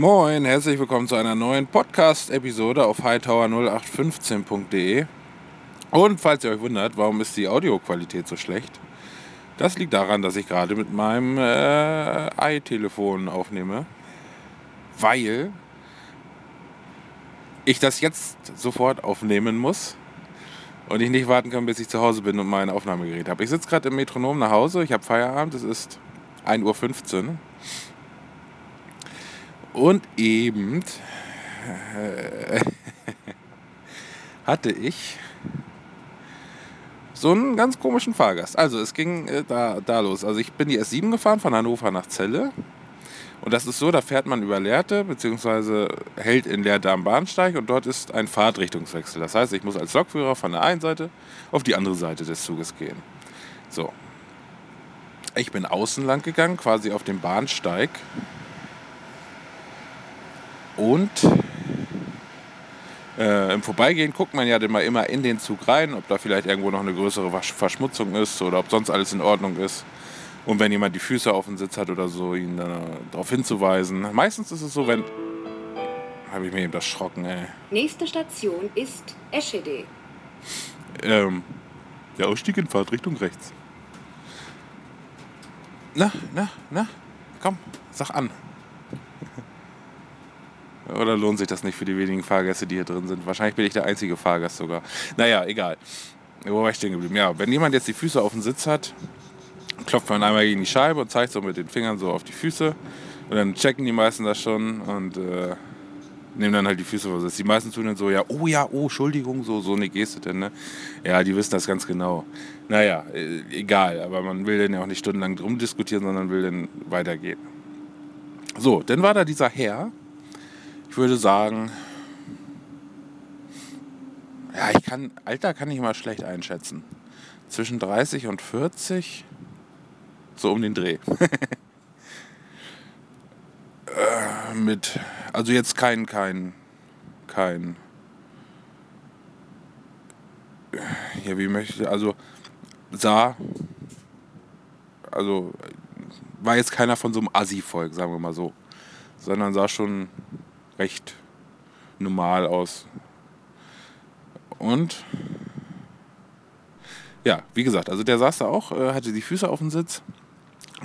Moin, herzlich willkommen zu einer neuen Podcast-Episode auf hightower0815.de. Und falls ihr euch wundert, warum ist die Audioqualität so schlecht? Das liegt daran, dass ich gerade mit meinem äh, i-Telefon aufnehme, weil ich das jetzt sofort aufnehmen muss und ich nicht warten kann, bis ich zu Hause bin und mein Aufnahmegerät habe. Ich sitze gerade im Metronom nach Hause, ich habe Feierabend, es ist 1.15 Uhr. Und eben äh, hatte ich so einen ganz komischen Fahrgast. Also es ging äh, da, da los. Also ich bin die S7 gefahren von Hannover nach Celle. Und das ist so, da fährt man über Lehrte, beziehungsweise hält in Lehrte am Bahnsteig und dort ist ein Fahrtrichtungswechsel. Das heißt, ich muss als Lokführer von der einen Seite auf die andere Seite des Zuges gehen. So. Ich bin außen lang gegangen, quasi auf dem Bahnsteig. Und äh, im Vorbeigehen guckt man ja dann mal immer in den Zug rein, ob da vielleicht irgendwo noch eine größere Verschmutzung ist oder ob sonst alles in Ordnung ist. Und wenn jemand die Füße auf dem Sitz hat oder so, ihn darauf hinzuweisen. Meistens ist es so, wenn. Habe ich mir eben das schrocken, ey. Nächste Station ist Eschede. Ähm, der Ausstieg in Fahrtrichtung rechts. Na, na, na, komm, sag an. Oder lohnt sich das nicht für die wenigen Fahrgäste, die hier drin sind? Wahrscheinlich bin ich der einzige Fahrgast sogar. Naja, egal. Wo war ich stehen geblieben? Ja, wenn jemand jetzt die Füße auf dem Sitz hat, klopft man einmal gegen die Scheibe und zeigt so mit den Fingern so auf die Füße. Und dann checken die meisten das schon und äh, nehmen dann halt die Füße vor. Die meisten tun dann so, ja, oh ja, oh, Entschuldigung, so, so eine Geste denn, ne? Ja, die wissen das ganz genau. Naja, äh, egal, aber man will dann ja auch nicht stundenlang drum diskutieren, sondern will dann weitergehen. So, dann war da dieser Herr, ich würde sagen, ja, ich kann, Alter kann ich mal schlecht einschätzen. Zwischen 30 und 40, so um den Dreh. äh, mit, also jetzt kein, kein, kein, ja, wie möchte, also sah, also war jetzt keiner von so einem Assi-Volk, sagen wir mal so, sondern sah schon recht normal aus. Und ja, wie gesagt, also der saß da auch, äh, hatte die Füße auf dem Sitz.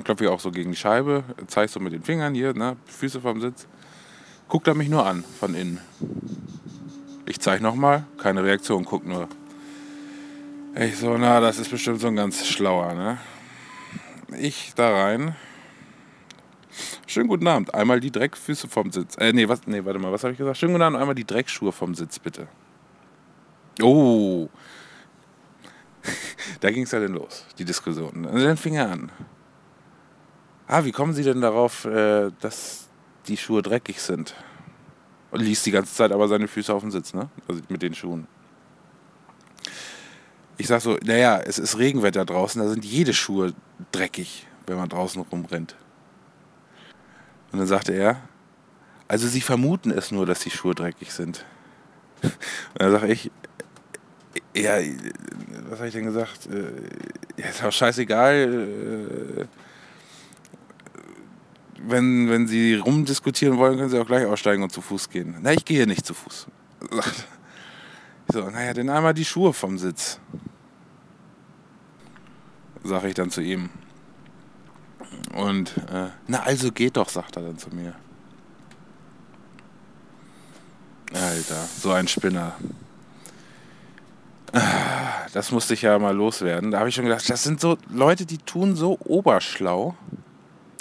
Klopfe ich auch so gegen die Scheibe, zeigt so mit den Fingern hier, ne, Füße vom Sitz. Guckt er mich nur an von innen. Ich zeige nochmal, keine Reaktion, guckt nur. Ich so, na, das ist bestimmt so ein ganz schlauer, ne? Ich da rein, Schönen guten Abend. Einmal die Dreckfüße vom Sitz. Äh, nee, was, nee, warte mal, was habe ich gesagt? Schönen guten Abend, einmal die Dreckschuhe vom Sitz, bitte. Oh. da ging es ja dann los, die Diskussion. Und dann fing er an. Ah, wie kommen Sie denn darauf, äh, dass die Schuhe dreckig sind? Und ließ die ganze Zeit aber seine Füße auf dem Sitz, ne? Also mit den Schuhen. Ich sag so, naja, es ist Regenwetter draußen, da sind jede Schuhe dreckig, wenn man draußen rumrennt. Und dann sagte er, also sie vermuten es nur, dass die Schuhe dreckig sind. Und dann sage ich, ja, was habe ich denn gesagt? Äh, ja, ist auch scheißegal. Äh, wenn, wenn sie rumdiskutieren wollen, können sie auch gleich aussteigen und zu Fuß gehen. Na, ich gehe nicht zu Fuß. So, naja, dann einmal die Schuhe vom Sitz. Sage ich dann zu ihm. Und, äh, na also geht doch, sagt er dann zu mir. Alter, so ein Spinner. Ah, das musste ich ja mal loswerden. Da habe ich schon gedacht, das sind so Leute, die tun so oberschlau.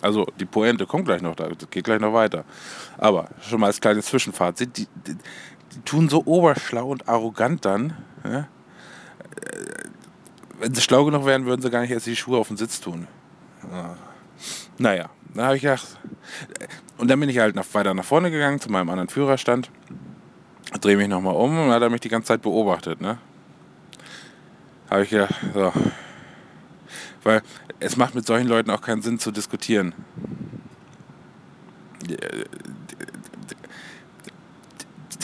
Also die Pointe kommt gleich noch, da geht gleich noch weiter. Aber schon mal als kleines Zwischenfazit, die, die, die tun so oberschlau und arrogant dann. Ja? Äh, wenn sie schlau genug wären, würden sie gar nicht erst die Schuhe auf den Sitz tun. Ja. Naja, da habe ich gedacht. Und dann bin ich halt nach, weiter nach vorne gegangen zu meinem anderen Führerstand. Drehe mich nochmal um und hat er mich die ganze Zeit beobachtet, ne? Habe ich gedacht, so. Weil es macht mit solchen Leuten auch keinen Sinn zu diskutieren.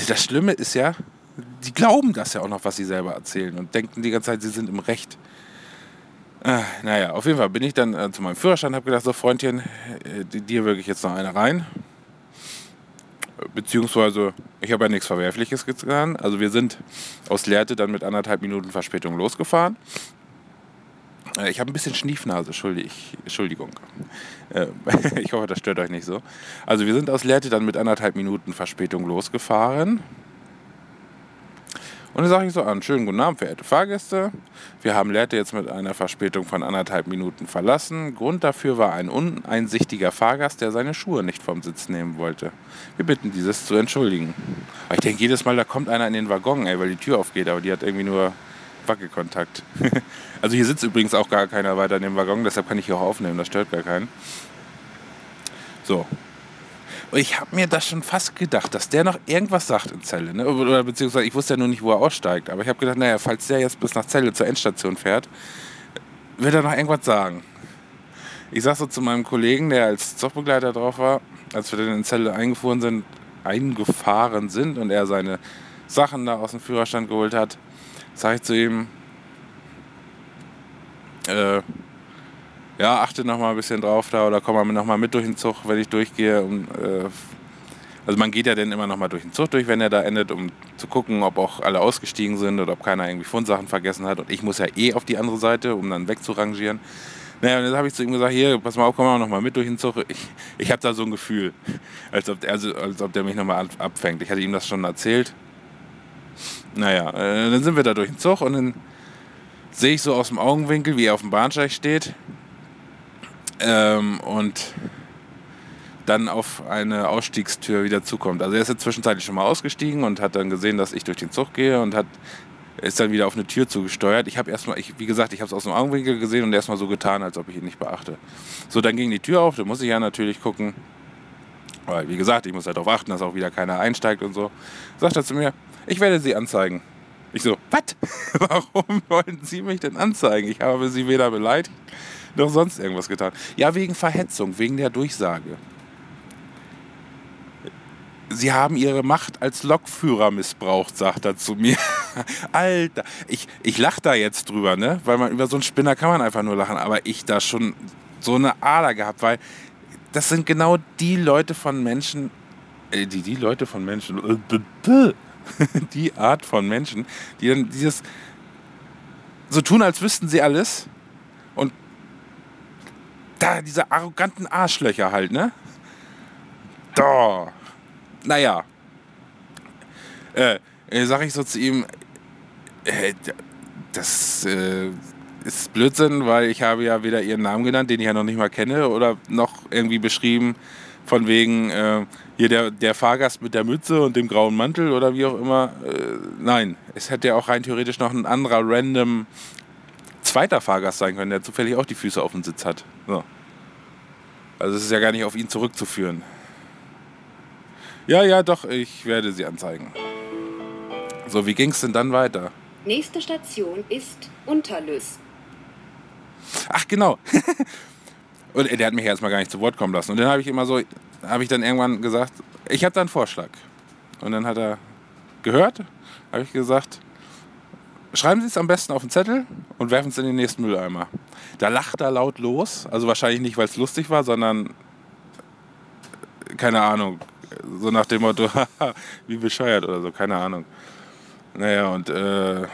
Das Schlimme ist ja, die glauben das ja auch noch, was sie selber erzählen und denken die ganze Zeit, sie sind im Recht. Äh, naja, auf jeden Fall bin ich dann äh, zu meinem Führerstand, habe gedacht, so Freundchen, äh, dir wirklich jetzt noch eine rein. Beziehungsweise, ich habe ja nichts Verwerfliches getan. Also wir sind aus Lehrte dann mit anderthalb Minuten Verspätung losgefahren. Äh, Ich habe ein bisschen Schniefnase, Entschuldig- Entschuldigung. Äh, Ich hoffe, das stört euch nicht so. Also wir sind aus Lehrte dann mit anderthalb Minuten Verspätung losgefahren. Und dann sage ich so an, schönen guten Abend, verehrte Fahrgäste. Wir haben Lehrte jetzt mit einer Verspätung von anderthalb Minuten verlassen. Grund dafür war ein uneinsichtiger Fahrgast, der seine Schuhe nicht vom Sitz nehmen wollte. Wir bitten dieses zu entschuldigen. Aber ich denke jedes Mal, da kommt einer in den Waggon, ey, weil die Tür aufgeht, aber die hat irgendwie nur Wackelkontakt. also hier sitzt übrigens auch gar keiner weiter in dem Waggon, deshalb kann ich hier auch aufnehmen, das stört gar keinen. So. Und ich habe mir das schon fast gedacht, dass der noch irgendwas sagt in Celle. Ne? Oder beziehungsweise ich wusste ja nur nicht, wo er aussteigt. Aber ich habe gedacht, naja, falls der jetzt bis nach Celle zur Endstation fährt, wird er noch irgendwas sagen. Ich sag so zu meinem Kollegen, der als Zugbegleiter drauf war, als wir dann in Celle eingefahren sind, eingefahren sind und er seine Sachen da aus dem Führerstand geholt hat, sage ich zu ihm, äh, ja, achte noch mal ein bisschen drauf da oder komm mal noch mal mit durch den Zug, wenn ich durchgehe. Um, äh, also man geht ja dann immer noch mal durch den Zug durch, wenn er da endet, um zu gucken, ob auch alle ausgestiegen sind oder ob keiner irgendwie Fundsachen vergessen hat. Und ich muss ja eh auf die andere Seite, um dann wegzurangieren. Naja, und dann habe ich zu ihm gesagt, hier, pass mal auf, komm mal noch mal mit durch den Zug. Ich, ich habe da so ein Gefühl, als ob, also, als ob der mich noch mal ab- abfängt. Ich hatte ihm das schon erzählt. Naja, äh, dann sind wir da durch den Zug und dann sehe ich so aus dem Augenwinkel, wie er auf dem Bahnsteig steht ähm, und dann auf eine Ausstiegstür wieder zukommt. Also er ist jetzt zwischenzeitlich schon mal ausgestiegen und hat dann gesehen, dass ich durch den Zug gehe und hat ist dann wieder auf eine Tür zugesteuert. Ich habe erstmal, ich, wie gesagt, ich habe es aus dem Augenwinkel gesehen und erstmal so getan, als ob ich ihn nicht beachte. So, dann ging die Tür auf, da muss ich ja natürlich gucken. Weil, wie gesagt, ich muss ja darauf achten, dass auch wieder keiner einsteigt und so. Sagt er zu mir, ich werde Sie anzeigen. Ich so, was? Warum wollen Sie mich denn anzeigen? Ich habe Sie weder beleidigt noch sonst irgendwas getan. Ja, wegen Verhetzung, wegen der Durchsage. Sie haben Ihre Macht als Lokführer missbraucht, sagt er zu mir. Alter, ich, ich lache da jetzt drüber, ne? Weil man über so einen Spinner kann man einfach nur lachen. Aber ich da schon so eine Ader gehabt, weil das sind genau die Leute von Menschen, äh, die, die Leute von Menschen, äh, die Art von Menschen, die dann dieses so tun, als wüssten sie alles da diese arroganten Arschlöcher halt, ne? Da. Naja. Äh, äh, sag ich so zu ihm, äh, das äh, ist Blödsinn, weil ich habe ja weder ihren Namen genannt, den ich ja noch nicht mal kenne, oder noch irgendwie beschrieben von wegen äh, hier der, der Fahrgast mit der Mütze und dem grauen Mantel oder wie auch immer. Äh, nein, es hätte ja auch rein theoretisch noch ein anderer random zweiter Fahrgast sein können, der zufällig auch die Füße auf dem Sitz hat. So. Also es ist ja gar nicht auf ihn zurückzuführen. Ja, ja, doch, ich werde sie anzeigen. So, wie ging es denn dann weiter? Nächste Station ist Unterlüss. Ach, genau. Und der hat mich erstmal gar nicht zu Wort kommen lassen. Und dann habe ich immer so, habe ich dann irgendwann gesagt, ich habe da einen Vorschlag. Und dann hat er gehört, habe ich gesagt, schreiben Sie es am besten auf den Zettel und werfen es in den nächsten Mülleimer. Da lacht er laut los. Also wahrscheinlich nicht, weil es lustig war, sondern keine Ahnung. So nach dem Motto, wie bescheuert oder so, keine Ahnung. Naja, und äh,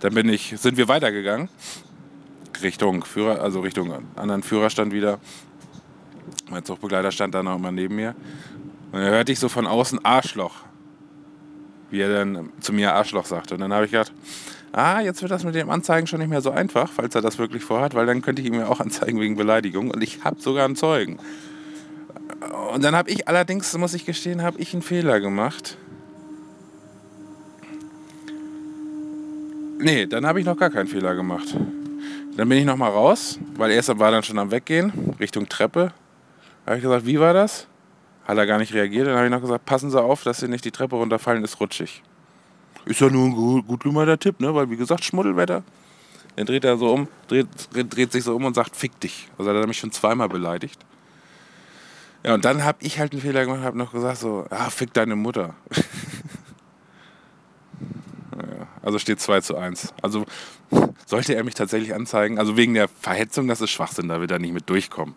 dann bin ich, sind wir weitergegangen. Richtung Führer, also Richtung anderen Führerstand wieder. Mein Zugbegleiter stand da noch immer neben mir. Und dann hörte ich so von außen Arschloch. Wie er dann zu mir Arschloch sagte. Und dann habe ich gedacht, ah, jetzt wird das mit dem Anzeigen schon nicht mehr so einfach, falls er das wirklich vorhat, weil dann könnte ich ihm ja auch anzeigen wegen Beleidigung. Und ich habe sogar einen Zeugen. Und dann habe ich allerdings, muss ich gestehen, habe ich einen Fehler gemacht. Nee, dann habe ich noch gar keinen Fehler gemacht. Dann bin ich noch mal raus, weil er war dann schon am Weggehen, Richtung Treppe. Habe ich gesagt, wie war das? Hat er gar nicht reagiert. Dann habe ich noch gesagt, passen Sie auf, dass Sie nicht die Treppe runterfallen, ist rutschig. Ist ja nur ein gut, gut Tipp, ne? Weil wie gesagt, Schmuddelwetter. Dann dreht er so um, dreht, dreht sich so um und sagt, fick dich. Also hat er mich schon zweimal beleidigt. Ja, und dann habe ich halt einen Fehler gemacht, habe noch gesagt so, ah, fick deine Mutter. also steht 2 zu 1. Also sollte er mich tatsächlich anzeigen, also wegen der Verhetzung, das ist Schwachsinn, da wird er nicht mit durchkommen.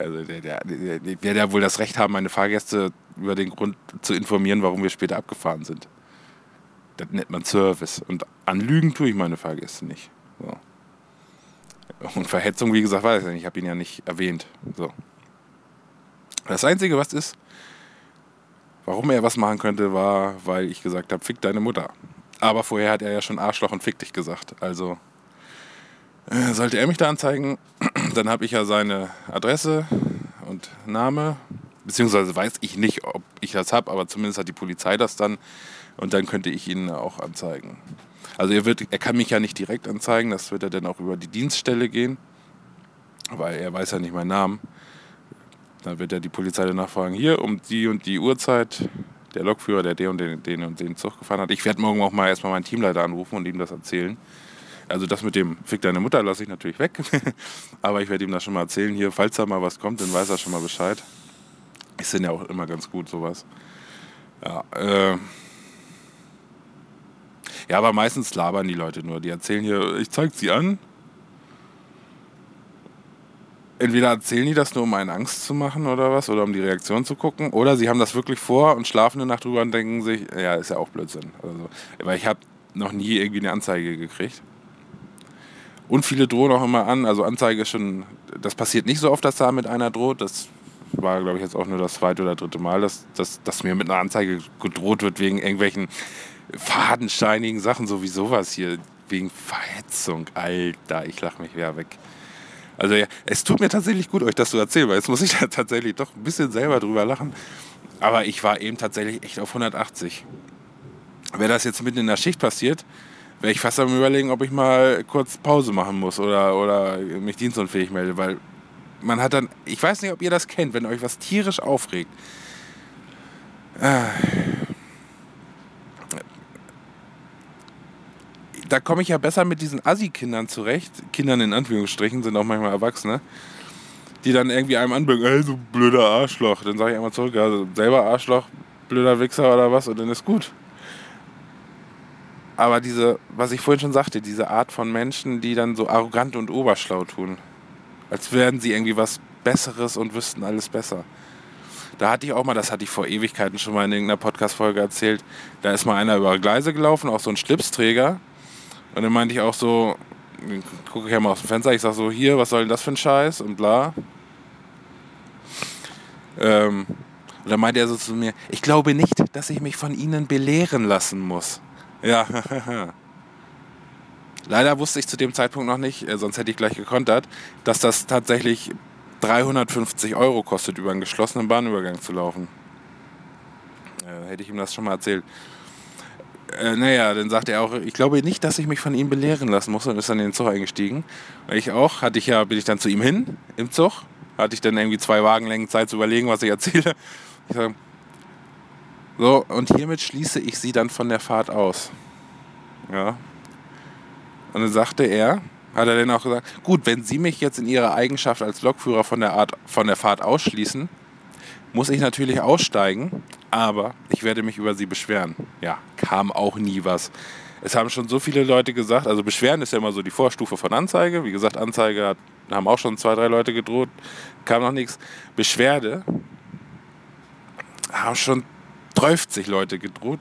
Also der, der, der, der wird ja wohl das Recht haben, meine Fahrgäste über den Grund zu informieren, warum wir später abgefahren sind. Das nennt man Service. Und anlügen tue ich meine Fahrgäste nicht. So. Und Verhetzung, wie gesagt, weiß ich nicht. Ich habe ihn ja nicht erwähnt. So. Das Einzige, was ist, warum er was machen könnte, war, weil ich gesagt habe, fick deine Mutter. Aber vorher hat er ja schon Arschloch und fick dich gesagt. Also äh, sollte er mich da anzeigen, dann habe ich ja seine Adresse und Name. Beziehungsweise weiß ich nicht, ob ich das habe, aber zumindest hat die Polizei das dann. Und dann könnte ich ihn auch anzeigen. Also er, wird, er kann mich ja nicht direkt anzeigen, das wird er dann auch über die Dienststelle gehen, weil er weiß ja nicht meinen Namen. Dann wird ja die Polizei danach fragen, hier um die und die Uhrzeit, der Lokführer, der den und den, den und den Zug gefahren hat. Ich werde morgen auch mal erstmal meinen Teamleiter anrufen und ihm das erzählen. Also das mit dem Fick deine Mutter lasse ich natürlich weg. Aber ich werde ihm das schon mal erzählen. Hier, falls da mal was kommt, dann weiß er schon mal Bescheid. Ist denn ja auch immer ganz gut, sowas. Ja, äh ja, aber meistens labern die Leute nur. Die erzählen hier, ich zeig sie an. Entweder erzählen die das nur, um einen Angst zu machen oder was, oder um die Reaktion zu gucken, oder sie haben das wirklich vor und schlafen eine Nacht drüber und denken sich, ja, ist ja auch Blödsinn. Also, weil ich habe noch nie irgendwie eine Anzeige gekriegt. Und viele drohen auch immer an. Also Anzeige ist schon, das passiert nicht so oft, dass da mit einer droht. Das war, glaube ich, jetzt auch nur das zweite oder dritte Mal, dass, dass, dass mir mit einer Anzeige gedroht wird wegen irgendwelchen fadenscheinigen Sachen, so wie sowas hier. Wegen Verhetzung. Alter, ich lache mich wieder weg. Also ja, es tut mir tatsächlich gut, euch das zu erzählen, weil jetzt muss ich da tatsächlich doch ein bisschen selber drüber lachen. Aber ich war eben tatsächlich echt auf 180. Wäre das jetzt mitten in der Schicht passiert, wäre ich fast am überlegen, ob ich mal kurz Pause machen muss oder, oder mich dienstunfähig melde, weil man hat dann, ich weiß nicht, ob ihr das kennt, wenn euch was tierisch aufregt. Da komme ich ja besser mit diesen Assi-Kindern zurecht. Kindern in Anführungsstrichen sind auch manchmal Erwachsene. Die dann irgendwie einem anbringen, ey, so blöder Arschloch. Dann sage ich einmal zurück, also selber Arschloch, blöder Wichser oder was und dann ist gut. Aber diese, was ich vorhin schon sagte, diese Art von Menschen, die dann so arrogant und oberschlau tun, als wären sie irgendwie was Besseres und wüssten alles besser. Da hatte ich auch mal, das hatte ich vor Ewigkeiten schon mal in irgendeiner Podcast-Folge erzählt, da ist mal einer über Gleise gelaufen, auch so ein Schlipsträger. Und dann meinte ich auch so, gucke ich ja mal aus dem Fenster, ich sag so, hier, was soll denn das für ein Scheiß und bla. Ähm, und dann meinte er so zu mir, ich glaube nicht, dass ich mich von Ihnen belehren lassen muss. Ja, Leider wusste ich zu dem Zeitpunkt noch nicht, äh, sonst hätte ich gleich gekontert, dass das tatsächlich 350 Euro kostet, über einen geschlossenen Bahnübergang zu laufen. Äh, hätte ich ihm das schon mal erzählt. Äh, naja, dann sagte er auch, ich glaube nicht, dass ich mich von ihm belehren lassen muss und ist dann in den Zug eingestiegen. Ich auch, hatte ich ja, bin ich dann zu ihm hin im Zug, hatte ich dann irgendwie zwei Wagenlängen Zeit zu überlegen, was ich erzähle. Ich sage, so, und hiermit schließe ich sie dann von der Fahrt aus. Ja. Und dann sagte er, hat er dann auch gesagt, gut, wenn Sie mich jetzt in Ihrer Eigenschaft als Lokführer von der, Art, von der Fahrt ausschließen, muss ich natürlich aussteigen, aber ich werde mich über Sie beschweren. Ja, kam auch nie was. Es haben schon so viele Leute gesagt, also Beschweren ist ja immer so die Vorstufe von Anzeige. Wie gesagt, Anzeige hat, haben auch schon zwei, drei Leute gedroht, kam noch nichts. Beschwerde haben schon 30 Leute gedroht,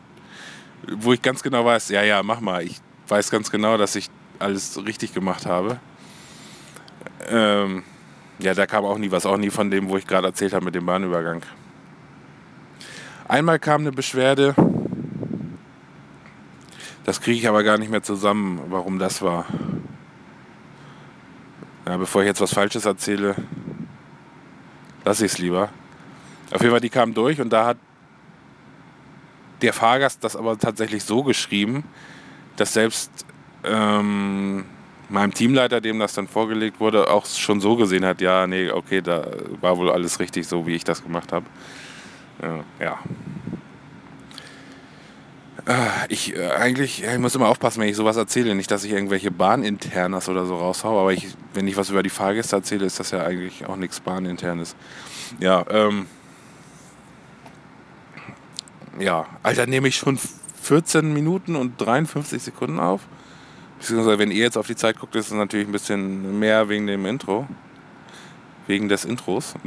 wo ich ganz genau weiß, ja, ja, mach mal. Ich weiß ganz genau, dass ich alles richtig gemacht habe. Ähm, ja, da kam auch nie was, auch nie von dem, wo ich gerade erzählt habe mit dem Bahnübergang. Einmal kam eine Beschwerde, das kriege ich aber gar nicht mehr zusammen, warum das war. Ja, bevor ich jetzt was Falsches erzähle, lasse ich es lieber. Auf jeden Fall, die kam durch und da hat der Fahrgast das aber tatsächlich so geschrieben, dass selbst ähm, meinem Teamleiter, dem das dann vorgelegt wurde, auch schon so gesehen hat, ja, nee, okay, da war wohl alles richtig so, wie ich das gemacht habe. Äh, ja. Äh, ich äh, eigentlich, ich muss immer aufpassen, wenn ich sowas erzähle, nicht, dass ich irgendwelche Bahninternas oder so raushaue, aber ich, wenn ich was über die Fahrgäste erzähle, ist das ja eigentlich auch nichts Bahninternes. Ja, ähm, ja, Alter, nehme ich schon 14 Minuten und 53 Sekunden auf. Beziehungsweise, wenn ihr jetzt auf die Zeit guckt, ist es natürlich ein bisschen mehr wegen dem Intro. wegen des Intros.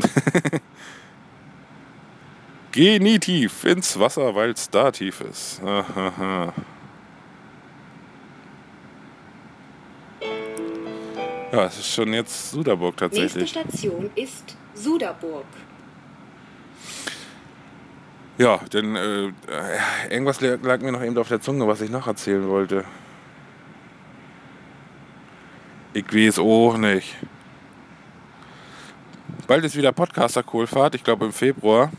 Geh nie tief ins Wasser, weil es da tief ist. Ja, es ist schon jetzt Suderburg Nächste tatsächlich. Station ist Suderburg. Ja, denn äh, äh, irgendwas lag mir noch eben auf der Zunge, was ich noch erzählen wollte. Ich weiß auch nicht. Bald ist wieder Podcaster-Kohlfahrt, ich glaube im Februar.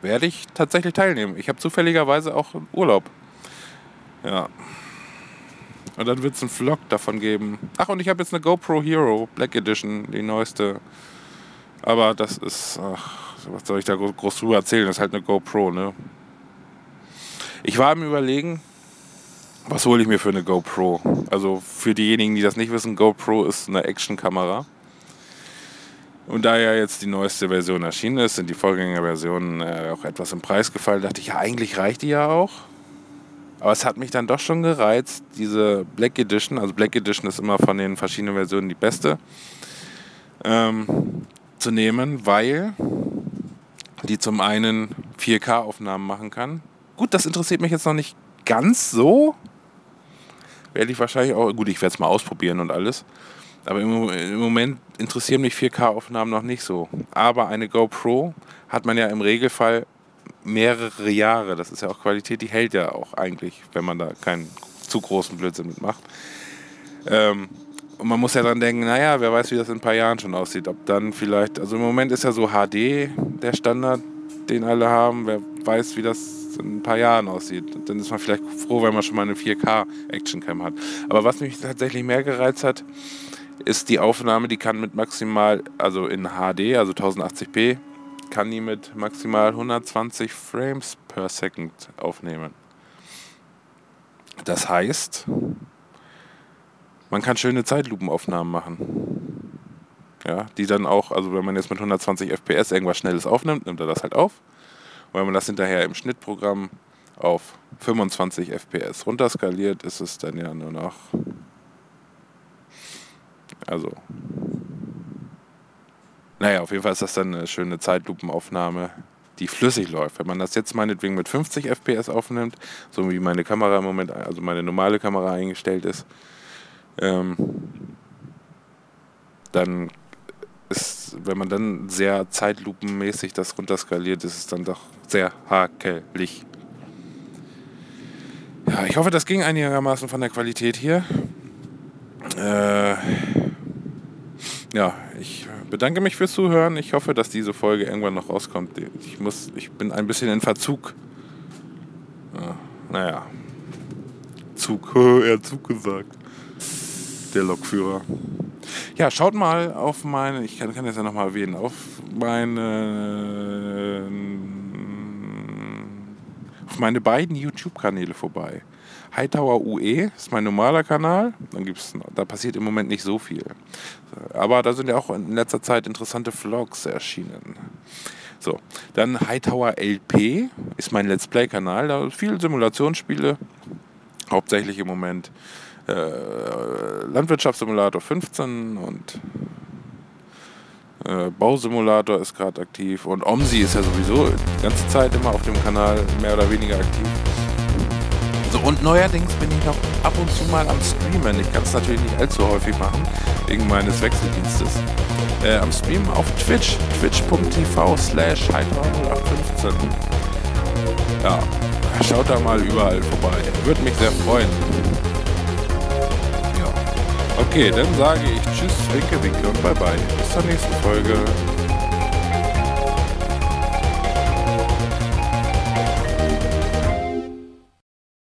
Werde ich tatsächlich teilnehmen. Ich habe zufälligerweise auch Urlaub. Ja. Und dann wird es einen Vlog davon geben. Ach, und ich habe jetzt eine GoPro Hero Black Edition, die neueste. Aber das ist, ach, was soll ich da gro- groß drüber erzählen? Das ist halt eine GoPro, ne? Ich war am Überlegen, was hole ich mir für eine GoPro? Also für diejenigen, die das nicht wissen, GoPro ist eine Actionkamera. Und da ja jetzt die neueste Version erschienen ist, sind die Vorgängerversionen äh, auch etwas im Preis gefallen. Dachte ich, ja, eigentlich reicht die ja auch. Aber es hat mich dann doch schon gereizt, diese Black Edition, also Black Edition ist immer von den verschiedenen Versionen die beste, ähm, zu nehmen, weil die zum einen 4K-Aufnahmen machen kann. Gut, das interessiert mich jetzt noch nicht ganz so. Werde ich wahrscheinlich auch, gut, ich werde es mal ausprobieren und alles. Aber im, im Moment interessieren mich 4K-Aufnahmen noch nicht so. Aber eine GoPro hat man ja im Regelfall mehrere Jahre. Das ist ja auch Qualität, die hält ja auch eigentlich, wenn man da keinen zu großen Blödsinn mitmacht. Ähm, und man muss ja dann denken, naja, wer weiß, wie das in ein paar Jahren schon aussieht. Ob dann vielleicht, also im Moment ist ja so HD der Standard, den alle haben. Wer weiß, wie das in ein paar Jahren aussieht. Dann ist man vielleicht froh, wenn man schon mal eine 4K-Actioncam hat. Aber was mich tatsächlich mehr gereizt hat, ist die Aufnahme, die kann mit maximal, also in HD, also 1080p, kann die mit maximal 120 Frames per Second aufnehmen. Das heißt, man kann schöne Zeitlupenaufnahmen machen. Ja, die dann auch, also wenn man jetzt mit 120 FPS irgendwas Schnelles aufnimmt, nimmt er das halt auf. Und wenn man das hinterher im Schnittprogramm auf 25 FPS runterskaliert, ist es dann ja nur noch. Also. Naja, auf jeden Fall ist das dann eine schöne Zeitlupenaufnahme, die flüssig läuft. Wenn man das jetzt meinetwegen mit 50 FPS aufnimmt, so wie meine Kamera im Moment, also meine normale Kamera eingestellt ist, ähm, dann ist, wenn man dann sehr zeitlupenmäßig das runterskaliert, ist es dann doch sehr hakelig. Ja, ich hoffe, das ging einigermaßen von der Qualität hier. Äh, ja, ich bedanke mich fürs Zuhören. Ich hoffe, dass diese Folge irgendwann noch rauskommt. Ich, muss, ich bin ein bisschen in Verzug. Ja, naja. Zug, er hat Zug gesagt. Der Lokführer. Ja, schaut mal auf meine, ich kann, kann das ja nochmal erwähnen, auf meine, auf meine beiden YouTube-Kanäle vorbei. Hightower UE ist mein normaler Kanal. Dann gibt's, da passiert im Moment nicht so viel. Aber da sind ja auch in letzter Zeit interessante Vlogs erschienen. So, dann Hightower LP ist mein Let's Play-Kanal. Da viele Simulationsspiele, hauptsächlich im Moment äh, Landwirtschaftssimulator 15 und äh, Bausimulator ist gerade aktiv und OMSI ist ja sowieso die ganze Zeit immer auf dem Kanal mehr oder weniger aktiv. So, und neuerdings bin ich noch ab und zu mal am Streamen. Ich kann es natürlich nicht allzu häufig machen, wegen meines Wechseldienstes. Äh, am Streamen auf Twitch, twitch.tv slash 0815. Ja, schaut da mal überall vorbei. Würde mich sehr freuen. Okay, dann sage ich Tschüss, Winke, Winke und Bye Bye. Bis zur nächsten Folge.